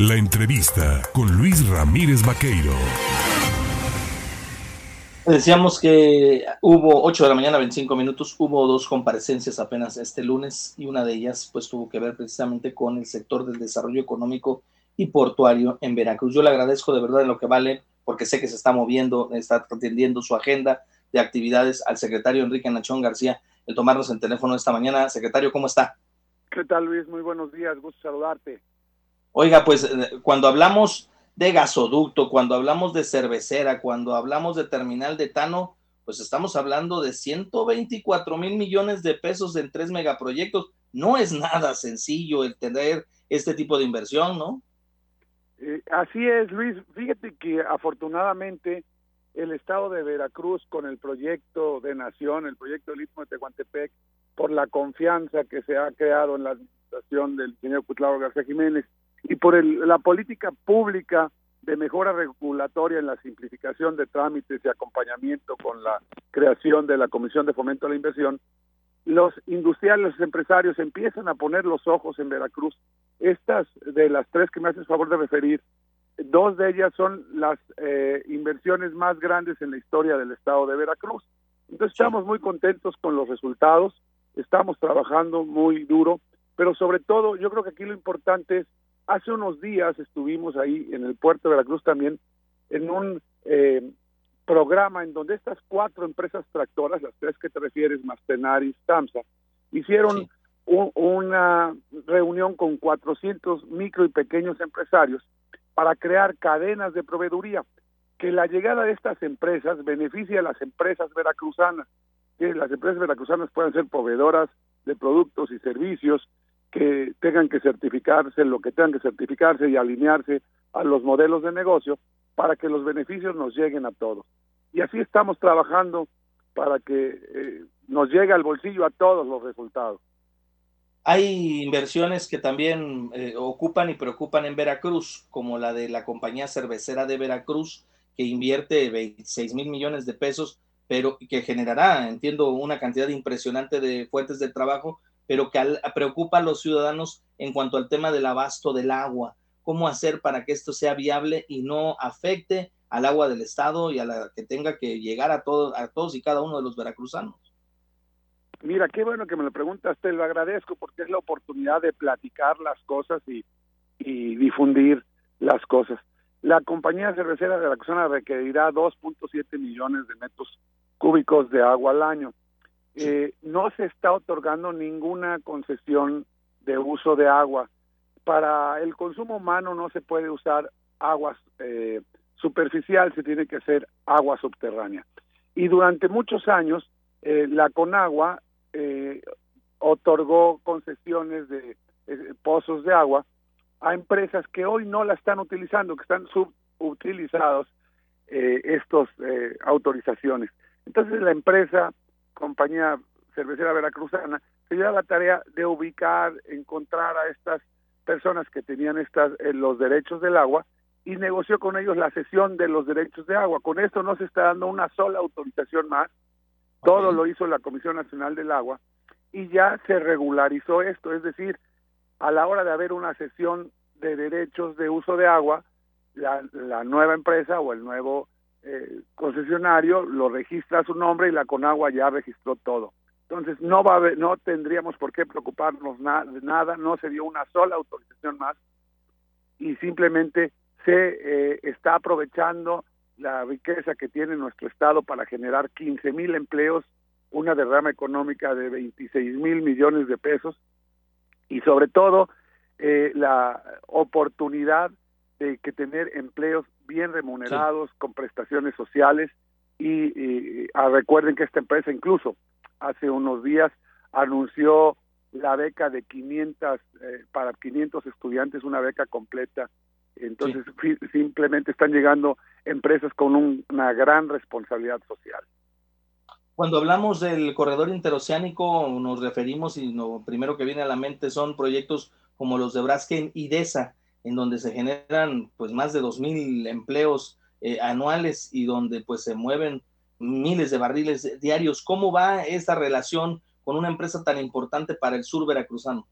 La entrevista con Luis Ramírez Vaqueiro. Decíamos que hubo 8 de la mañana, 25 minutos, hubo dos comparecencias apenas este lunes y una de ellas pues tuvo que ver precisamente con el sector del desarrollo económico y portuario en Veracruz. Yo le agradezco de verdad en lo que vale porque sé que se está moviendo, está atendiendo su agenda de actividades al secretario Enrique Nachón García el tomarnos el teléfono esta mañana. Secretario, ¿cómo está? ¿Qué tal Luis? Muy buenos días, gusto saludarte. Oiga, pues eh, cuando hablamos de gasoducto, cuando hablamos de cervecera, cuando hablamos de terminal de Tano, pues estamos hablando de 124 mil millones de pesos en tres megaproyectos. No es nada sencillo el tener este tipo de inversión, ¿no? Eh, así es, Luis. Fíjate que afortunadamente el estado de Veracruz con el proyecto de nación, el proyecto del Istmo de Tehuantepec, por la confianza que se ha creado en la administración del señor Cutlao García Jiménez y por la política pública de mejora regulatoria en la simplificación de trámites y acompañamiento con la creación de la Comisión de Fomento a la Inversión, los industriales, los empresarios empiezan a poner los ojos en Veracruz. Estas de las tres que me haces favor de referir, dos de ellas son las eh, inversiones más grandes en la historia del estado de Veracruz. Entonces estamos muy contentos con los resultados, estamos trabajando muy duro, pero sobre todo yo creo que aquí lo importante es, hace unos días estuvimos ahí en el puerto de Veracruz también en un eh, programa en donde estas cuatro empresas tractoras, las tres que te refieres, Mastenaris, Tamsa, hicieron una reunión con 400 micro y pequeños empresarios para crear cadenas de proveeduría, que la llegada de estas empresas beneficie a las empresas veracruzanas, que las empresas veracruzanas puedan ser proveedoras de productos y servicios que tengan que certificarse, lo que tengan que certificarse y alinearse a los modelos de negocio para que los beneficios nos lleguen a todos. Y así estamos trabajando para que eh, nos llegue al bolsillo a todos los resultados. Hay inversiones que también eh, ocupan y preocupan en Veracruz, como la de la compañía cervecera de Veracruz, que invierte 26 mil millones de pesos, pero que generará, entiendo, una cantidad impresionante de fuentes de trabajo, pero que preocupa a los ciudadanos en cuanto al tema del abasto del agua. ¿Cómo hacer para que esto sea viable y no afecte al agua del Estado y a la que tenga que llegar a, todos a todos y cada uno de los veracruzanos? Mira, qué bueno que me lo preguntas, te lo agradezco porque es la oportunidad de platicar las cosas y, difundir las cosas. La compañía cervecera de la zona requerirá 2.7 millones de metros cúbicos de agua al año. Eh, no se está otorgando ninguna concesión de uso de agua. Para el consumo humano no se puede usar agua eh, superficial, se tiene que hacer agua subterránea. Y durante muchos años, eh, la Conagua eh, otorgó concesiones de eh, pozos de agua a empresas que hoy no la están utilizando, que están subutilizados eh, estos eh, autorizaciones. Entonces la empresa, compañía cervecera veracruzana, se dio la tarea de ubicar, encontrar a estas personas que tenían estas los derechos del agua y negoció con ellos la cesión de los derechos de agua. Con esto no se está dando una sola autorización más, todo lo hizo la Comisión Nacional del Agua y ya se regularizó esto, es decir, a la hora de haber una sesión de derechos de uso de agua, la, nueva empresa o el nuevo eh, concesionario lo registra su nombre y la Conagua ya registró todo. Entonces no va a no tendríamos por qué preocuparnos de nada, no se dio una sola autorización más y simplemente se eh, está aprovechando la riqueza que tiene nuestro Estado para generar 15 mil empleos, una derrama económica de 26 mil millones de pesos y sobre todo eh, la oportunidad de que tener empleos bien remunerados con prestaciones sociales y, ah, recuerden que esta empresa incluso hace unos días anunció la beca de 500 eh, para 500 estudiantes una beca completa. Entonces simplemente están llegando empresas con una gran responsabilidad social. Cuando hablamos del corredor interoceánico, nos referimos y lo primero que viene a la mente son proyectos como los de Braskem y DESA, en donde se generan pues más de dos mil empleos eh, anuales y donde pues se mueven miles de barriles diarios. ¿Cómo va esta relación con una empresa tan importante para el sur veracruzano?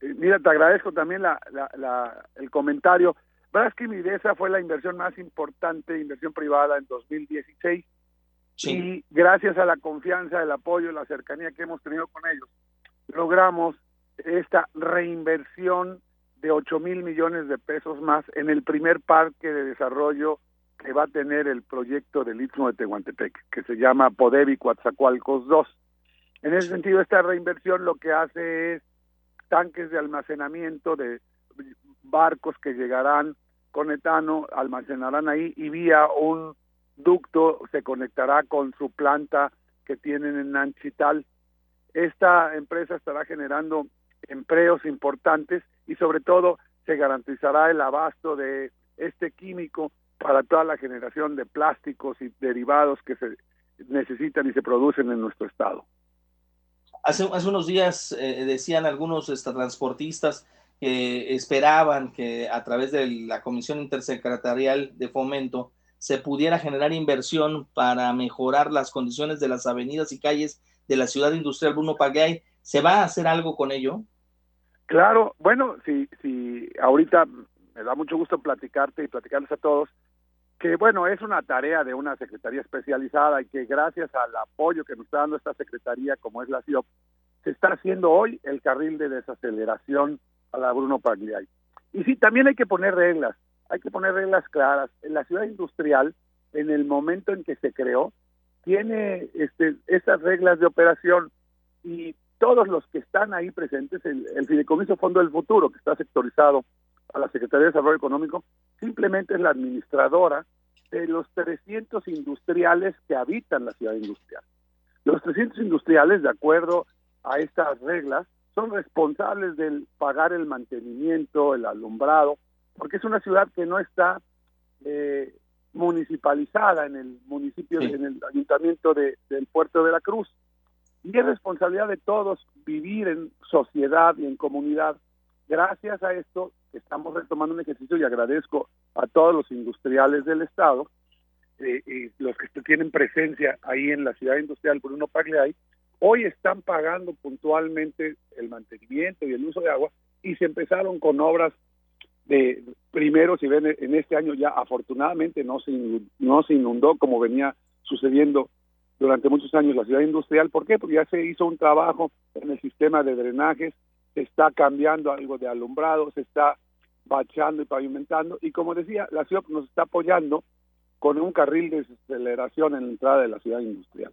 Mira, te agradezco también la, la, el comentario. Que Midesa fue la inversión más importante, inversión privada en 2016. Y gracias a la confianza, el apoyo, la cercanía que hemos tenido con ellos, logramos esta reinversión de 8 mil millones de pesos más en el primer parque de desarrollo que va a tener el proyecto del Istmo de Tehuantepec, que se llama Podevi Coatzacoalcos 2. En ese sentido, esta reinversión lo que hace es tanques de almacenamiento de barcos que llegarán con etano, almacenarán ahí y vía un ducto se conectará con su planta que tienen en Nanchital. Esta empresa estará generando empleos importantes y sobre todo se garantizará el abasto de este químico para toda la generación de plásticos y derivados que se necesitan y se producen en nuestro estado. Hace, hace unos días eh, decían algunos transportistas que esperaban que a través de la Comisión Intersecretarial de Fomento se pudiera generar inversión para mejorar las condiciones de las avenidas y calles de la ciudad industrial Bruno Pagay. ¿Se va a hacer algo con ello? Claro, bueno, si, si ahorita me da mucho gusto platicarte y platicarles a todos que bueno, es una tarea de una secretaría especializada y que gracias al apoyo que nos está dando esta secretaría como es la CIOP, se está haciendo hoy el carril de desaceleración a la Bruno Pagliai. Y sí, también hay que poner reglas, hay que poner reglas claras. En la ciudad industrial, en el momento en que se creó, tiene este, esas reglas de operación y todos los que están ahí presentes, el, el Fideicomiso Fondo del Futuro, que está sectorizado a la Secretaría de Desarrollo Económico, simplemente es la administradora de los 300 industriales que habitan la ciudad industrial. Los 300 industriales, de acuerdo a estas reglas, son responsables del pagar el mantenimiento, el alumbrado, porque es una ciudad que no está eh, municipalizada en el municipio, en el ayuntamiento de, del puerto de la Cruz. Y es responsabilidad de todos vivir en sociedad y en comunidad. Gracias a esto estamos retomando un ejercicio y agradezco a todos los industriales del Estado, eh, los que tienen presencia ahí en la ciudad industrial Bruno Pagliai, hoy están pagando puntualmente el mantenimiento y el uso de agua y se empezaron con obras de primero, si ven en este año ya afortunadamente no se, no se inundó como venía sucediendo durante muchos años la ciudad industrial. ¿Por qué? Porque ya se hizo un trabajo en el sistema de drenajes, se está cambiando algo de alumbrado, se está bachando y pavimentando. Y como decía, la ciudad nos está apoyando con un carril de aceleración en la entrada de la ciudad industrial.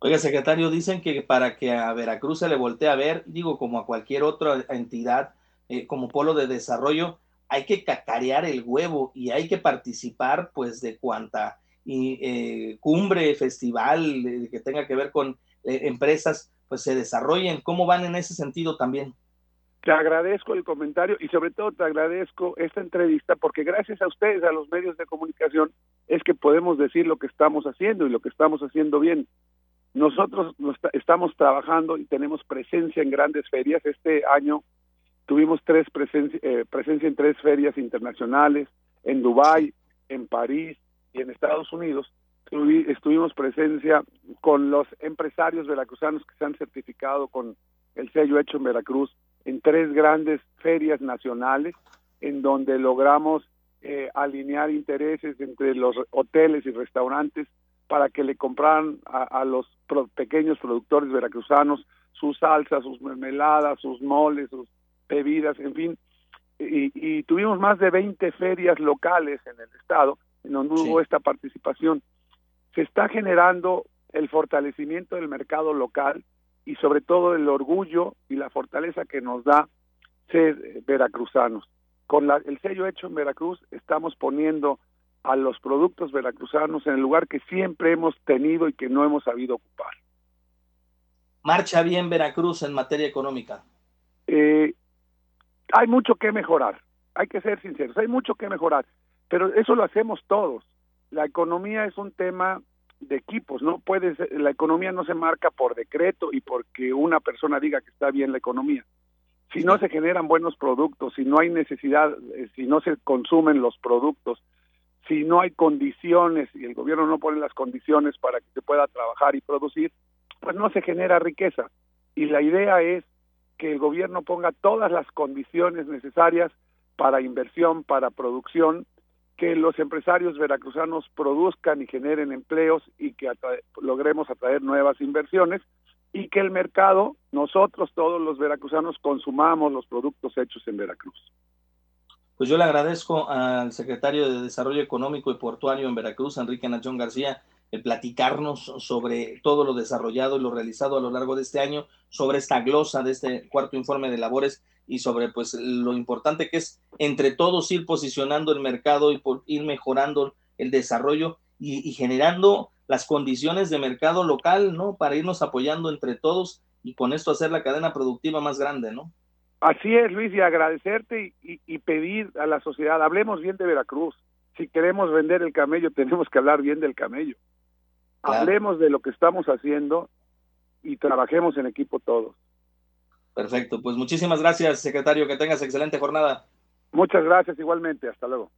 Oiga, secretario, dicen que para que a Veracruz se le voltee a ver, digo, como a cualquier otra entidad, eh, como polo de desarrollo, hay que cacarear el huevo y hay que participar, pues, de cuanta y, eh, cumbre, festival eh, que tenga que ver con empresas, pues se desarrollen. ¿Cómo van en ese sentido también? Te agradezco el comentario y sobre todo te agradezco esta entrevista porque gracias a ustedes, a los medios de comunicación, es que podemos decir lo que estamos haciendo y lo que estamos haciendo bien. Nosotros estamos trabajando y tenemos presencia en grandes ferias. Este año tuvimos tres presencia, eh, presencia en tres ferias internacionales, en Dubái, en París y en Estados Unidos. Estuvimos presencia con los empresarios veracruzanos que se han certificado con el sello hecho en Veracruz en tres grandes ferias nacionales en donde logramos eh, alinear intereses entre los hoteles y restaurantes para que le compraran a, los pequeños productores veracruzanos sus salsas, sus mermeladas, sus moles, sus bebidas, en fin. Y, tuvimos más de 20 ferias locales en el estado donde hubo esta participación. Se está generando el fortalecimiento del mercado local y sobre todo el orgullo y la fortaleza que nos da ser veracruzanos. Con la, el sello hecho en Veracruz estamos poniendo a los productos veracruzanos en el lugar que siempre hemos tenido y que no hemos sabido ocupar. ¿Marcha bien Veracruz en materia económica? Eh, hay mucho que mejorar, hay que ser sinceros, hay mucho que mejorar, pero eso lo hacemos todos. La economía es un tema de equipos, no puede la economía no se marca por decreto y porque una persona diga que está bien la economía. Si no se generan buenos productos, si no hay necesidad, eh, si no se consumen los productos, si no hay condiciones y el gobierno no pone las condiciones para que se pueda trabajar y producir, pues no se genera riqueza. Y la idea es que el gobierno ponga todas las condiciones necesarias para inversión, para producción, que los empresarios veracruzanos produzcan y generen empleos y que logremos atraer nuevas inversiones y que el mercado, nosotros todos los veracruzanos, consumamos los productos hechos en Veracruz. Pues yo le agradezco al secretario de Desarrollo Económico y Portuario en Veracruz, Enrique Nachón García, el platicarnos sobre todo lo desarrollado y lo realizado a lo largo de este año, sobre esta glosa de este cuarto informe de labores y sobre pues lo importante que es entre todos ir posicionando el mercado y por ir mejorando el desarrollo y, y generando las condiciones de mercado local, ¿no? Para irnos apoyando entre todos y con esto hacer la cadena productiva más grande, ¿no? Así es, Luis, y agradecerte y, pedir a la sociedad, hablemos bien de Veracruz. Si queremos vender el camello, tenemos que hablar bien del camello. Hablemos de lo que estamos haciendo y trabajemos en equipo todos. Perfecto, pues muchísimas gracias, secretario, que tengas excelente jornada. Muchas gracias igualmente, hasta luego.